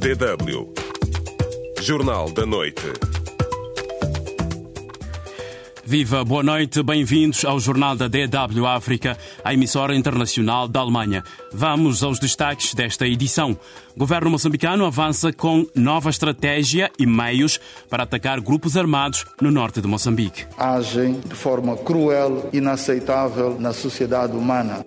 DW. Jornal da Noite. Viva, boa noite, bem-vindos ao Jornal da DW África, a emissora internacional da Alemanha. Vamos aos destaques desta edição. O governo moçambicano avança com nova estratégia e meios para atacar grupos armados no norte de Moçambique. Agem de forma cruel, inaceitável na sociedade humana.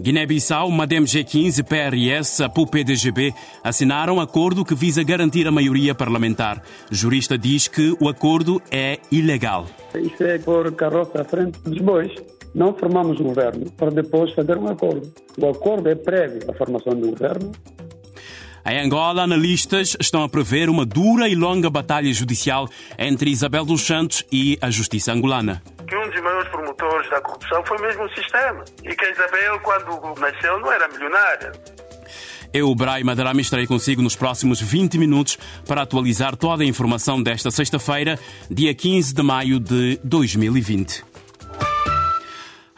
Guiné-Bissau, Madem G15, PRS, APU-PDGB assinaram um acordo que visa garantir a maioria parlamentar. O jurista diz que o acordo é ilegal. Isso é por carroça à frente dos bois. Não formamos um governo para depois fazer um acordo. O acordo é prévio à formação do governo em Angola, analistas estão a prever uma dura e longa batalha judicial entre Isabel dos Santos e a justiça angolana. Que um dos maiores promotores da corrupção foi mesmo o sistema. E que Isabel, quando nasceu, não era milionária. Eu, Braima Darama, estarei consigo nos próximos 20 minutos para atualizar toda a informação desta sexta-feira, dia 15 de maio de 2020.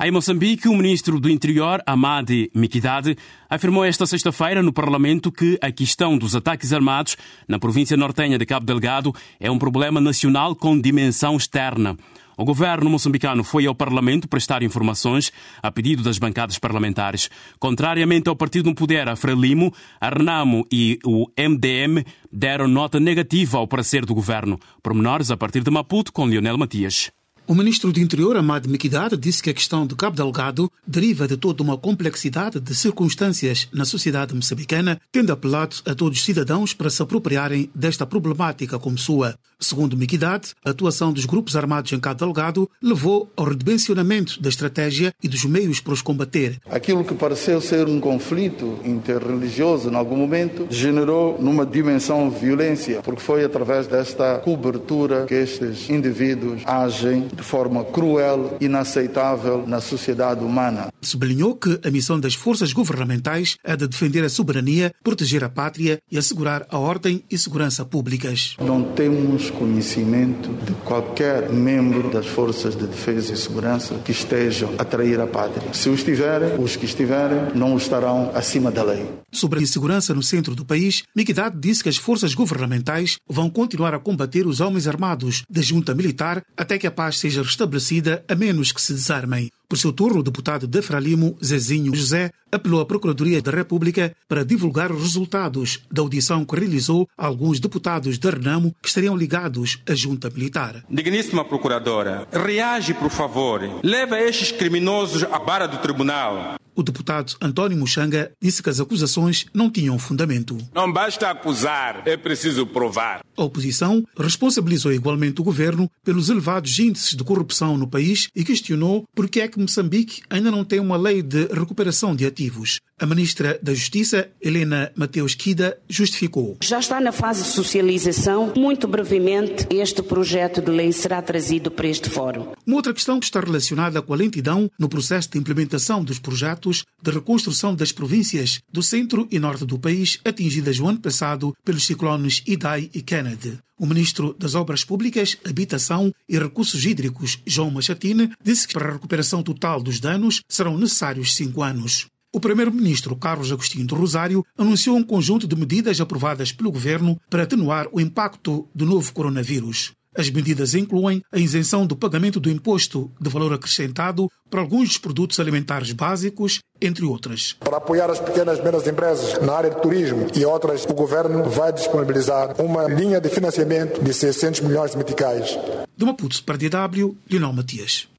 Em Moçambique, o ministro do Interior, Amadi Mikidade, afirmou esta sexta-feira no Parlamento que a questão dos ataques armados na província nortenha de Cabo Delgado é um problema nacional com dimensão externa. O governo moçambicano foi ao Parlamento prestar informações a pedido das bancadas parlamentares. Contrariamente ao partido no poder, a Frelimo, a Renamo e o MDM deram nota negativa ao parecer do governo. Pormenores a partir de Maputo com Lionel Matias. O ministro do Interior, Amad Mikidad, disse que a questão do Cabo Delgado deriva de toda uma complexidade de circunstâncias na sociedade moçambicana, tendo apelado a todos os cidadãos para se apropriarem desta problemática como sua. Segundo Mikidad, a atuação dos grupos armados em Cabo Delgado levou ao redimensionamento da estratégia e dos meios para os combater. Aquilo que pareceu ser um conflito interreligioso em algum momento generou numa dimensão violência, porque foi através desta cobertura que estes indivíduos agem de forma cruel, inaceitável na sociedade humana. Sublinhou que a missão das forças governamentais é de defender a soberania, proteger a pátria e assegurar a ordem e segurança públicas. Não temos conhecimento de qualquer membro das forças de defesa e segurança que estejam a trair a pátria. Se os tiverem, os que estiverem não estarão acima da lei. Sobre a insegurança no centro do país, Mikdad disse que as forças governamentais vão continuar a combater os homens armados da junta militar até que a paz seja restabelecida, a menos que se desarmem. Por seu turno, o deputado de Fralimo, Zezinho José, apelou à Procuradoria da República para divulgar os resultados da audição que realizou alguns deputados de Renamo que estariam ligados à junta militar. Digníssima Procuradora, reage, por favor. Leva estes criminosos à barra do tribunal. O deputado António Muxanga disse que as acusações não tinham fundamento. Não basta acusar, é preciso provar. A oposição responsabilizou igualmente o governo pelos elevados índices de corrupção no país e questionou por que é que Moçambique ainda não tem uma lei de recuperação de ativos. A ministra da Justiça, Helena Mateus Kida, justificou. Já está na fase de socialização. Muito brevemente, este projeto de lei será trazido para este fórum. Uma outra questão que está relacionada com a lentidão no processo de implementação dos projetos de reconstrução das províncias do centro e norte do país atingidas o ano passado pelos ciclones Idai e Kennedy. O ministro das Obras Públicas, Habitação e Recursos Hídricos, João Machatine, disse que para a recuperação total dos danos serão necessários cinco anos. O primeiro-ministro Carlos Agostinho do Rosário anunciou um conjunto de medidas aprovadas pelo governo para atenuar o impacto do novo coronavírus. As medidas incluem a isenção do pagamento do imposto de valor acrescentado para alguns produtos alimentares básicos, entre outras. Para apoiar as pequenas e médias empresas na área de turismo e outras, o governo vai disponibilizar uma linha de financiamento de 600 milhões de meticais. De Maputo para DW, Lionel Matias.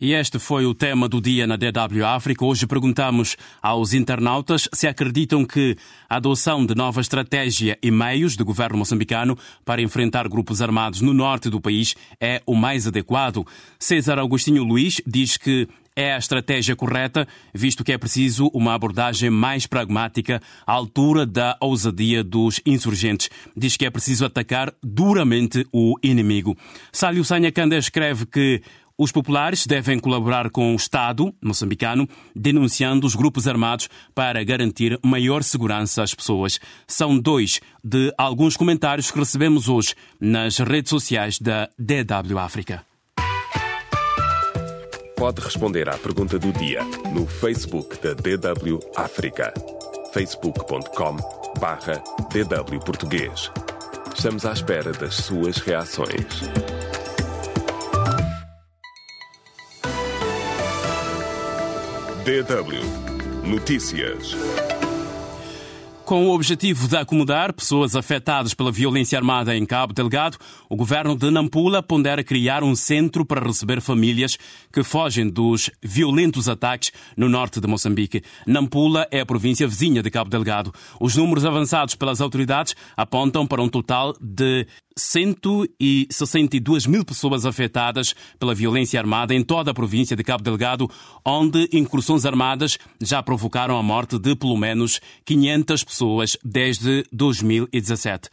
E este foi o tema do dia na DW África. Hoje perguntamos aos internautas se acreditam que a adoção de nova estratégia e meios do governo moçambicano para enfrentar grupos armados no norte do país é o mais adequado. César Agostinho Luiz diz que é a estratégia correta, visto que é preciso uma abordagem mais pragmática à altura da ousadia dos insurgentes. Diz que é preciso atacar duramente o inimigo. Sálio Sanha Canda escreve que os populares devem colaborar com o Estado moçambicano, denunciando os grupos armados para garantir maior segurança às pessoas. São dois de alguns comentários que recebemos hoje nas redes sociais da DW África. Pode responder à pergunta do dia no Facebook da DW África. facebook.com barra DW Português. Estamos à espera das suas reações. DW Notícias. Com o objetivo de acomodar pessoas afetadas pela violência armada em Cabo Delgado, o governo de Nampula pondera criar um centro para receber famílias que fogem dos violentos ataques no norte de Moçambique. Nampula é a província vizinha de Cabo Delgado. Os números avançados pelas autoridades apontam para um total de 162 mil pessoas afetadas pela violência armada em toda a província de Cabo Delgado, onde incursões armadas já provocaram a morte de pelo menos 500 pessoas desde 2017.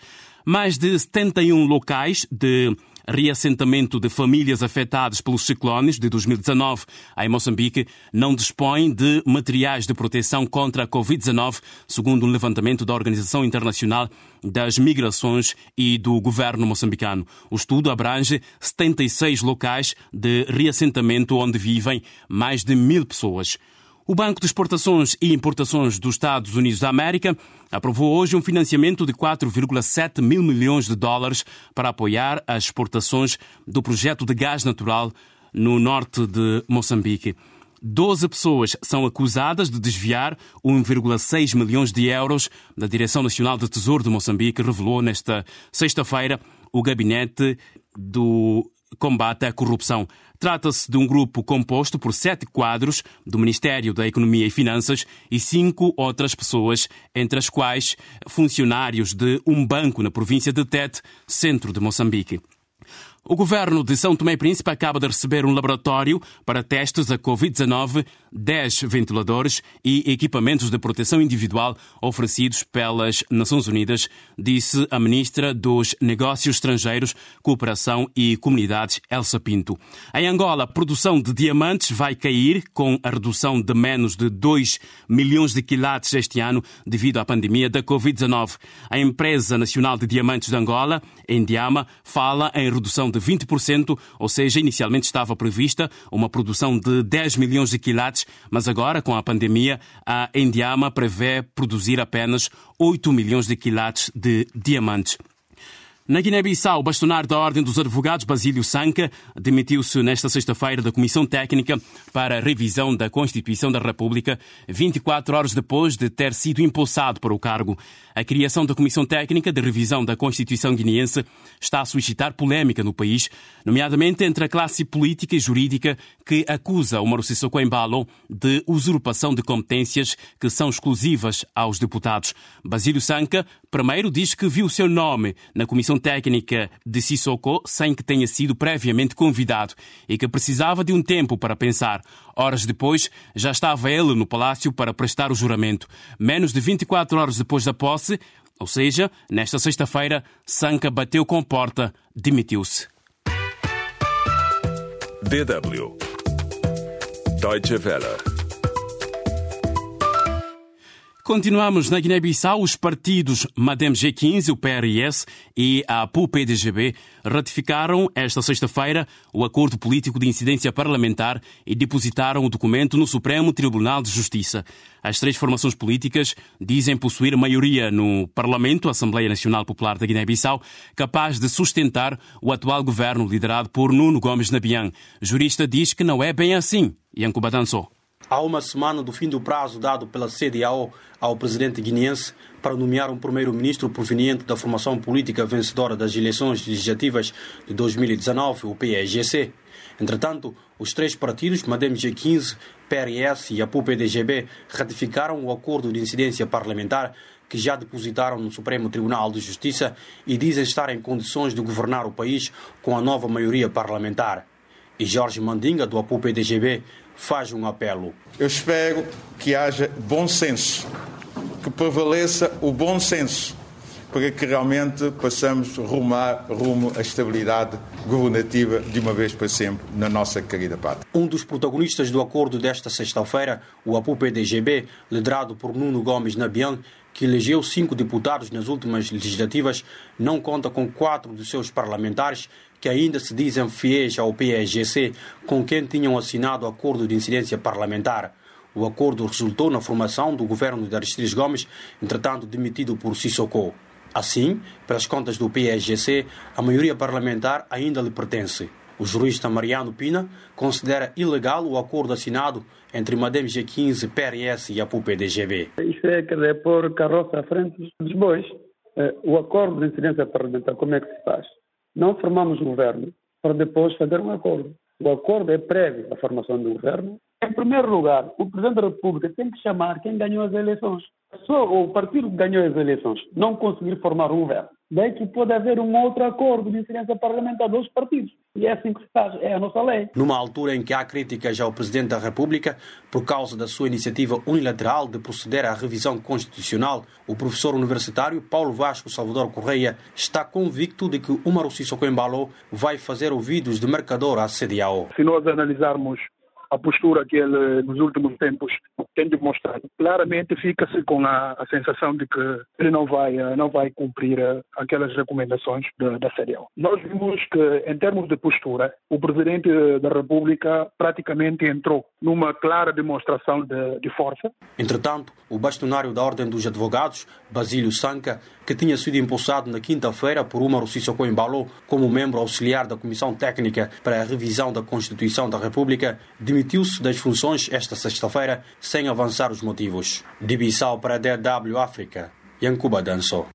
Mais de 71 locais de reassentamento de famílias afetadas pelos ciclones de 2019 em Moçambique não dispõem de materiais de proteção contra a Covid-19, segundo um levantamento da Organização Internacional das Migrações e do governo moçambicano. O estudo abrange 76 locais de reassentamento onde vivem mais de mil pessoas. O Banco de Exportações e Importações dos Estados Unidos da América aprovou hoje um financiamento de 4,7 mil milhões de dólares para apoiar as exportações do projeto de gás natural no norte de Moçambique. Doze pessoas são acusadas de desviar 1,6 milhões de euros da Direção Nacional do Tesouro de Moçambique, revelou nesta sexta-feira o gabinete do combate à corrupção. Trata-se de um grupo composto por sete quadros do Ministério da Economia e Finanças e cinco outras pessoas, entre as quais funcionários de um banco na província de Tete, centro de Moçambique. O governo de São Tomé e Príncipe acaba de receber um laboratório para testes da Covid-19, 10 ventiladores e equipamentos de proteção individual oferecidos pelas Nações Unidas, disse a ministra dos Negócios Estrangeiros, Cooperação e Comunidades, Elsa Pinto. Em Angola, a produção de diamantes vai cair com a redução de menos de 2 milhões de quilates este ano devido à pandemia da Covid-19. A Empresa Nacional de Diamantes de Angola, Endiama, fala em redução de 20%, ou seja, inicialmente estava prevista uma produção de 10 milhões de quilates, mas agora, com a pandemia, a Endiama prevê produzir apenas 8 milhões de quilates de diamantes. Na Guiné-Bissau, o bastonar da Ordem dos Advogados, Basílio Sanca, demitiu-se nesta sexta-feira da Comissão Técnica para a Revisão da Constituição da República, 24 horas depois de ter sido impulsado para o cargo. A criação da Comissão Técnica de Revisão da Constituição guineense está a suscitar polémica no país, nomeadamente entre a classe política e jurídica que acusa o Mauro Sissoko Embalo de usurpação de competências que são exclusivas aos deputados. Basílio Sanca, primeiro, diz que viu o seu nome na Comissão Técnica de Sissoko sem que tenha sido previamente convidado e que precisava de um tempo para pensar. Horas depois, já estava ele no palácio para prestar o juramento. Menos de 24 horas depois da posse, ou seja, nesta sexta-feira, Sanca bateu com porta, demitiu-se. DW Deutsche Welle Continuamos na Guiné-Bissau. Os partidos Madem G15, o PRS e a APU-PDGB ratificaram esta sexta-feira o acordo político de incidência parlamentar e depositaram o documento no Supremo Tribunal de Justiça. As três formações políticas dizem possuir maioria no Parlamento, Assembleia Nacional Popular da Guiné-Bissau, capaz de sustentar o atual governo liderado por Nuno Gomes Nabian. Jurista diz que não é bem assim. Yankuba dançou. Há uma semana do fim do prazo dado pela CDAO ao presidente guineense para nomear um primeiro-ministro proveniente da formação política vencedora das eleições legislativas de 2019, o PEGC. Entretanto, os três partidos, Madem G15, PRS e a PUPDGB, ratificaram o acordo de incidência parlamentar que já depositaram no Supremo Tribunal de Justiça e dizem estar em condições de governar o país com a nova maioria parlamentar. E Jorge Mandinga, do APU-PDGB, faz um apelo. Eu espero que haja bom senso, que prevaleça o bom senso, para que realmente possamos rumar rumo à estabilidade governativa de uma vez para sempre na nossa querida pátria. Um dos protagonistas do acordo desta sexta-feira, o APU-PDGB, liderado por Nuno Gomes Nabian, que elegeu cinco deputados nas últimas legislativas, não conta com quatro dos seus parlamentares que ainda se dizem fiéis ao PSGC, com quem tinham assinado o acordo de incidência parlamentar. O acordo resultou na formação do governo de Aristides Gomes, entretanto demitido por Sissoko. Assim, pelas contas do PSGC, a maioria parlamentar ainda lhe pertence. O jurista Mariano Pina considera ilegal o acordo assinado entre Madem G15, PRS e a PUP-DGB. Isso é querer pôr carroça à frente dos bois. Eh, o acordo de incidência parlamentar, como é que se faz? Não formamos o governo para depois fazer um acordo. O acordo é prévio à formação do governo. Em primeiro lugar, o Presidente da República tem que chamar quem ganhou as eleições. Só o partido que ganhou as eleições não conseguir formar um governo daí que pode haver um outro acordo de incidência parlamentar dos partidos. E é assim que se faz, é a nossa lei. Numa altura em que há críticas ao Presidente da República por causa da sua iniciativa unilateral de proceder à revisão constitucional, o professor universitário Paulo Vasco Salvador Correia está convicto de que Umaru Sissoko Embalo vai fazer ouvidos de mercador à CDAO. Se nós analisarmos a postura que ele nos últimos tempos tem demonstrado. Claramente fica-se com a, a, sensação de que ele não vai, eh, não vai cumprir eh, aquelas recomendações de, da CDL. Nós vimos que, em termos de postura, o Presidente da República praticamente entrou numa clara demonstração de, de força. Entretanto, o bastonário da Ordem dos Advogados, Basílio Sanca, que tinha sido impulsado na quinta-feira por Umaru Sissoko Embalo como membro auxiliar da Comissão Técnica para a Revisão da Constituição da República, demitiu-se das funções esta sexta-feira sem avançar os motivos. De Bissau para a DW África, Yankuba Dançou.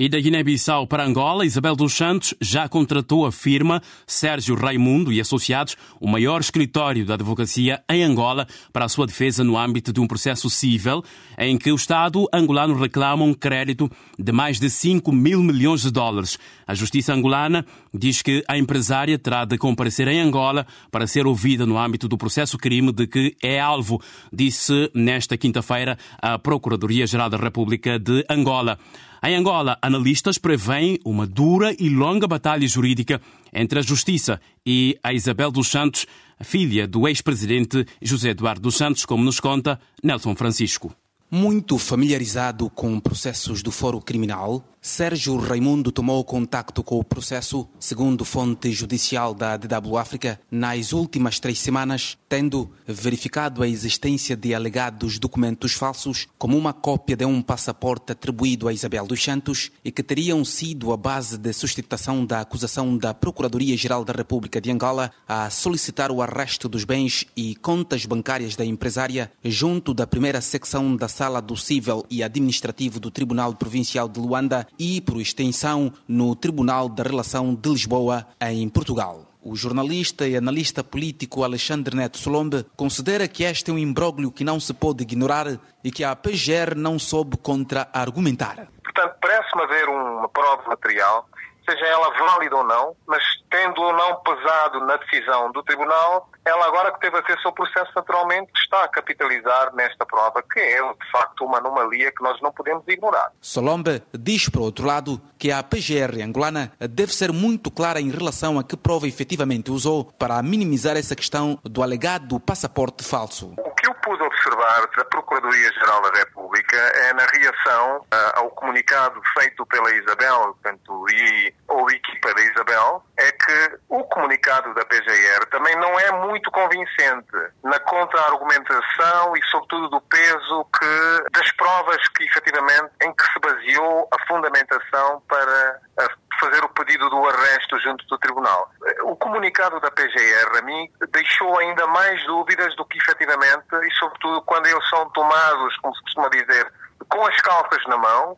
E da Guiné-Bissau para Angola, Isabel dos Santos já contratou a firma Sérgio Raimundo e Associados, o maior escritório da advocacia em Angola, para a sua defesa no âmbito de um processo civil em que o Estado angolano reclama um crédito de mais de 5 mil milhões de dólares. A justiça angolana diz que a empresária terá de comparecer em Angola para ser ouvida no âmbito do processo crime de que é alvo, disse nesta quinta-feira a Procuradoria-Geral da República de Angola. Em Angola, analistas preveem uma dura e longa batalha jurídica entre a Justiça e a Isabel dos Santos, filha do ex-presidente José Eduardo dos Santos, como nos conta Nelson Francisco. Muito familiarizado com processos do Foro Criminal, Sérgio Raimundo tomou contacto com o processo, segundo fonte judicial da DW África, nas últimas três semanas, tendo verificado a existência de alegados documentos falsos, como uma cópia de um passaporte atribuído a Isabel dos Santos e que teriam sido a base de sustentação da acusação da Procuradoria-Geral da República de Angola a solicitar o arresto dos bens e contas bancárias da empresária junto da primeira secção da Sala do Cível e Administrativo do Tribunal Provincial de Luanda e, por extensão, no Tribunal da Relação de Lisboa, em Portugal. O jornalista e analista político Alexandre Neto Solombe considera que este é um imbróglio que não se pode ignorar e que a PGR não soube contra-argumentar. Portanto, parece-me haver uma prova material seja ela válida ou não, mas tendo ou não pesado na decisão do Tribunal, ela agora que teve acesso ao processo naturalmente está a capitalizar nesta prova, que é de facto uma anomalia que nós não podemos ignorar. Solombe diz, por outro lado, que a PGR angolana deve ser muito clara em relação a que prova efetivamente usou para minimizar essa questão do alegado passaporte falso. Que eu pude observar da Procuradoria-Geral da República é na reação uh, ao comunicado feito pela Isabel portanto, e ou equipa da Isabel, é que o comunicado da PGR também não é muito convincente na contra-argumentação e, sobretudo, do peso que das provas que efetivamente em que se baseou a fundamentação para fazer o pedido do arresto junto do Tribunal. O comunicado da PGR, a mim, deixou ainda mais dúvidas do que efetivamente, e sobretudo quando eles são tomados, como se costuma dizer, com as calças na mão.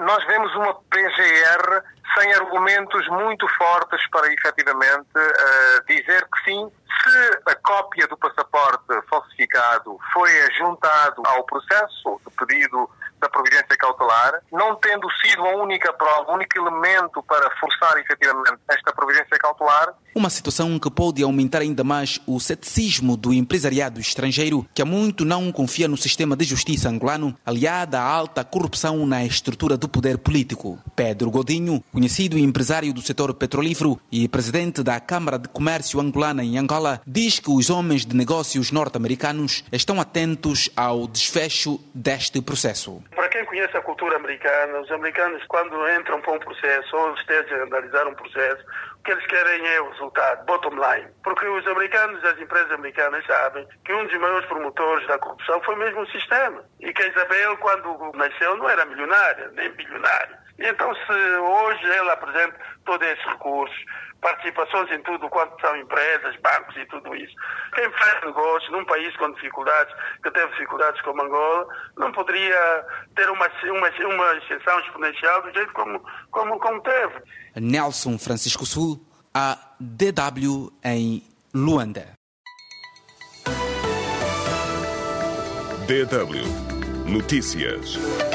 Nós vemos uma PGR sem argumentos muito fortes para efetivamente uh, dizer que sim, se a cópia do passaporte falsificado foi juntado ao processo de pedido da providência cautelar, não tendo sido a única prova, o único elemento para forçar efetivamente esta providência cautelar. Uma situação que pode aumentar ainda mais o ceticismo do empresariado estrangeiro, que há muito não confia no sistema de justiça angolano, aliada à alta corrupção na estrutura do poder político. Pedro Godinho, conhecido empresário do setor petrolífero e presidente da Câmara de Comércio Angolana em Angola, diz que os homens de negócios norte-americanos estão atentos ao desfecho deste processo para quem conhece a cultura americana, os americanos, quando entram para um processo ou estejam a analisar um processo, o que eles querem é o resultado, bottom line. Porque os americanos, as empresas americanas sabem que um dos maiores promotores da corrupção foi mesmo o sistema. E que a Isabel, quando nasceu, não era milionária, nem bilionária. E então, se hoje ela apresenta todos esses recursos, participações em tudo quanto são empresas, bancos e tudo isso. Quem faz negócio num país com dificuldades, que teve dificuldades como Angola, não poderia ter uma, uma, uma extensão exponencial do jeito como, como, como teve. Nelson Francisco Sul, a DW em Luanda. DW Notícias.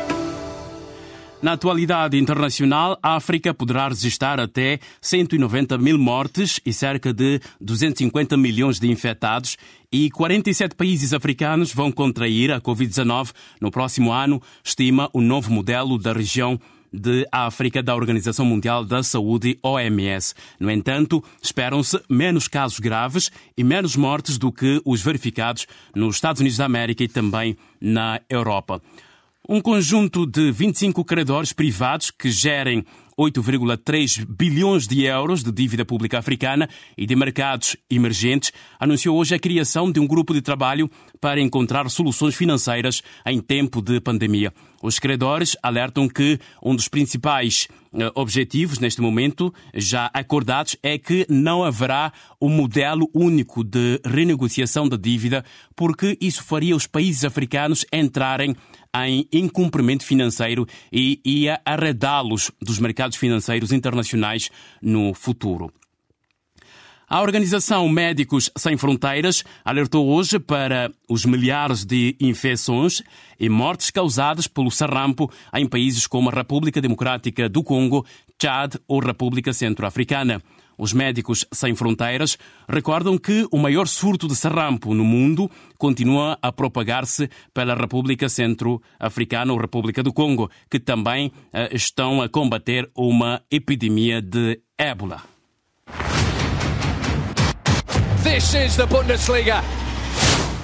Na atualidade internacional, a África poderá registrar até 190 mil mortes e cerca de 250 milhões de infectados, e 47 países africanos vão contrair a Covid-19 no próximo ano, estima o novo modelo da região de África da Organização Mundial da Saúde, OMS. No entanto, esperam-se menos casos graves e menos mortes do que os verificados nos Estados Unidos da América e também na Europa. Um conjunto de 25 credores privados que gerem 8,3 bilhões de euros de dívida pública africana e de mercados emergentes, anunciou hoje a criação de um grupo de trabalho para encontrar soluções financeiras em tempo de pandemia. Os credores alertam que um dos principais eh, objetivos neste momento, já acordados, é que não haverá um modelo único de renegociação da dívida, porque isso faria os países africanos entrarem em incumprimento financeiro e ia arredá-los dos mercados financeiros internacionais no futuro. A organização Médicos Sem Fronteiras alertou hoje para os milhares de infecções e mortes causadas pelo sarampo em países como a República Democrática do Congo, Chad ou República Centro-Africana. Os Médicos Sem Fronteiras recordam que o maior surto de sarampo no mundo continua a propagar-se pela República Centro-Africana ou República do Congo, que também uh, estão a combater uma epidemia de ébola. This is the Bundesliga.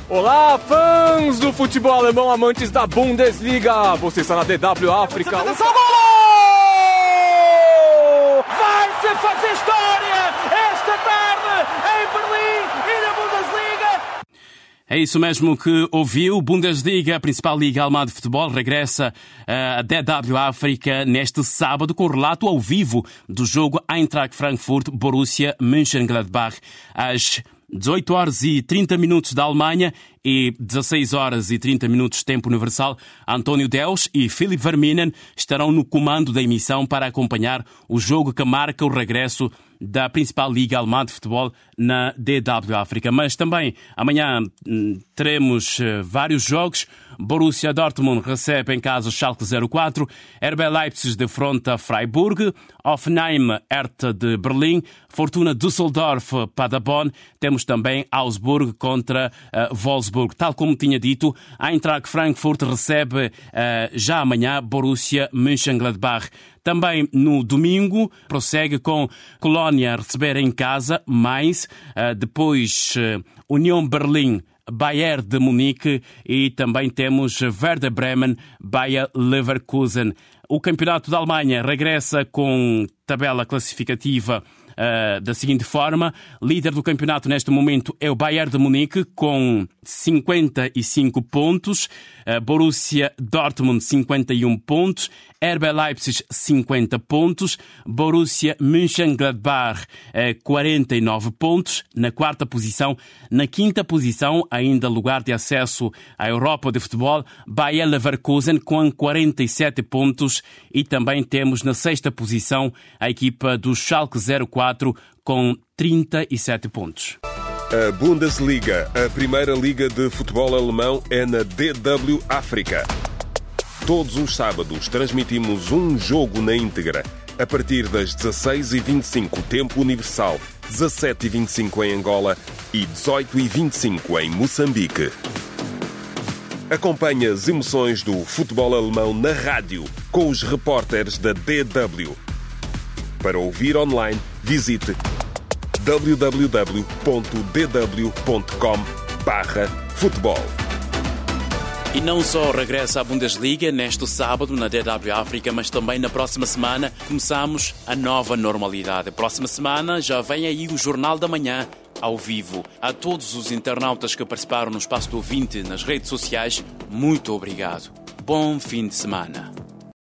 Olá, fãs do futebol alemão, amantes da Bundesliga. Você está na DW África. Vai se fazer história esta tarde em Berlim e na Bundesliga. É isso mesmo que ouviu. Bundesliga, a principal liga alemã de futebol, regressa a DW África neste sábado com relato ao vivo do jogo Eintracht Frankfurt-Borussia Mönchengladbach às 18 horas e 30 minutos da Alemanha e 16 horas e 30 minutos tempo universal, António Deus e Philip Verminen estarão no comando da emissão para acompanhar o jogo que marca o regresso da principal liga alemã de futebol na DW África. Mas também amanhã teremos vários jogos. Borussia Dortmund recebe em casa o Schalke 04, RB Leipzig defronta Freiburg, Hoffenheim Hertha de Berlim, Fortuna Düsseldorf Paderborn, temos também Augsburg contra uh, Wolfsburg. Tal como tinha dito, Eintracht Frankfurt recebe uh, já amanhã Borussia Mönchengladbach. Também no domingo prossegue com Colónia a receber em casa mais, uh, depois União Berlim Bayern de Munique e também temos Werder Bremen, Bayer Leverkusen. O campeonato da Alemanha regressa com tabela classificativa Uh, da seguinte forma: líder do campeonato neste momento é o Bayern de Munique com 55 pontos, Borussia Dortmund 51 pontos, RB Leipzig 50 pontos, Borussia Mönchengladbach uh, 49 pontos na quarta posição. Na quinta posição, ainda lugar de acesso à Europa de futebol, Bayer Leverkusen com 47 pontos e também temos na sexta posição a equipa do Schalke 04 com 37 pontos. A Bundesliga, a primeira liga de futebol alemão, é na DW África. Todos os sábados transmitimos um jogo na íntegra, a partir das 16h25, tempo universal, 17h25 em Angola e 18h25 em Moçambique. Acompanhe as emoções do futebol alemão na rádio, com os repórteres da DW. Para ouvir online, visite www.dw.com/futebol. E não só regressa à Bundesliga neste sábado na DW África, mas também na próxima semana começamos a nova normalidade. Próxima semana já vem aí o Jornal da Manhã ao vivo. A todos os internautas que participaram no Espaço do Ouvinte nas redes sociais, muito obrigado. Bom fim de semana.